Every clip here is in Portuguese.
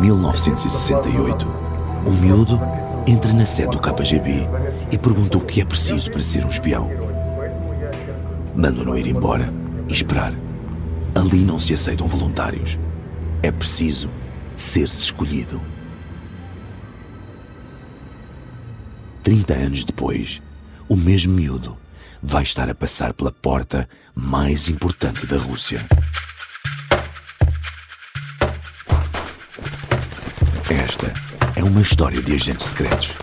1968, um miúdo entra na sede do KGB e pergunta o que é preciso para ser um espião. Mandam-no ir embora e esperar. Ali não se aceitam voluntários. É preciso ser-se escolhido. 30 anos depois, o mesmo miúdo vai estar a passar pela porta mais importante da Rússia. Esta é uma história de agentes secretos.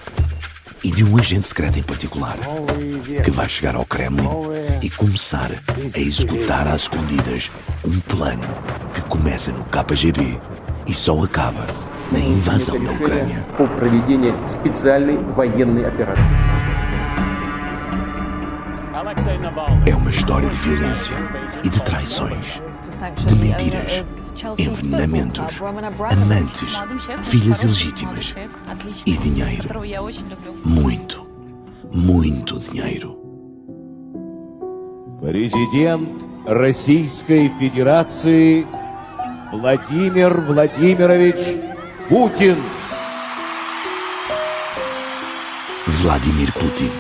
E de um agente secreto em particular, que vai chegar ao Kremlin e começar a executar às escondidas um plano que começa no KGB e só acaba na invasão da Ucrânia. É uma história de violência e de traições mentiras, envenenamentos, amantes, filhas ilegítimas e dinheiro. Muito, muito dinheiro. Президент Российской Федерации Владимир Владимирович Путин. Vladimir Putin.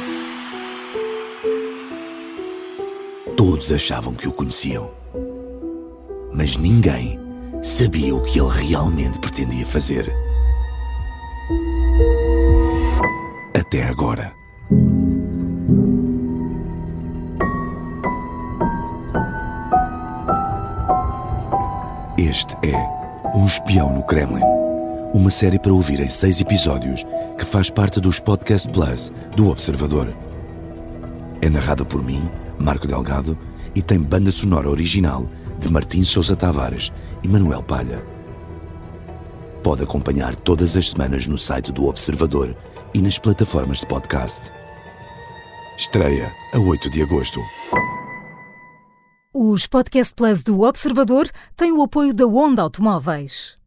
Todos achavam que o conheciam. Mas ninguém sabia o que ele realmente pretendia fazer. Até agora. Este é Um Espião no Kremlin. Uma série para ouvir em seis episódios que faz parte dos Podcast Plus do Observador. É narrada por mim, Marco Delgado, e tem banda sonora original de Martim Sousa Tavares e Manuel Palha. Pode acompanhar todas as semanas no site do Observador e nas plataformas de podcast. Estreia a 8 de agosto. Os Podcast Plus do Observador têm o apoio da Onda Automóveis.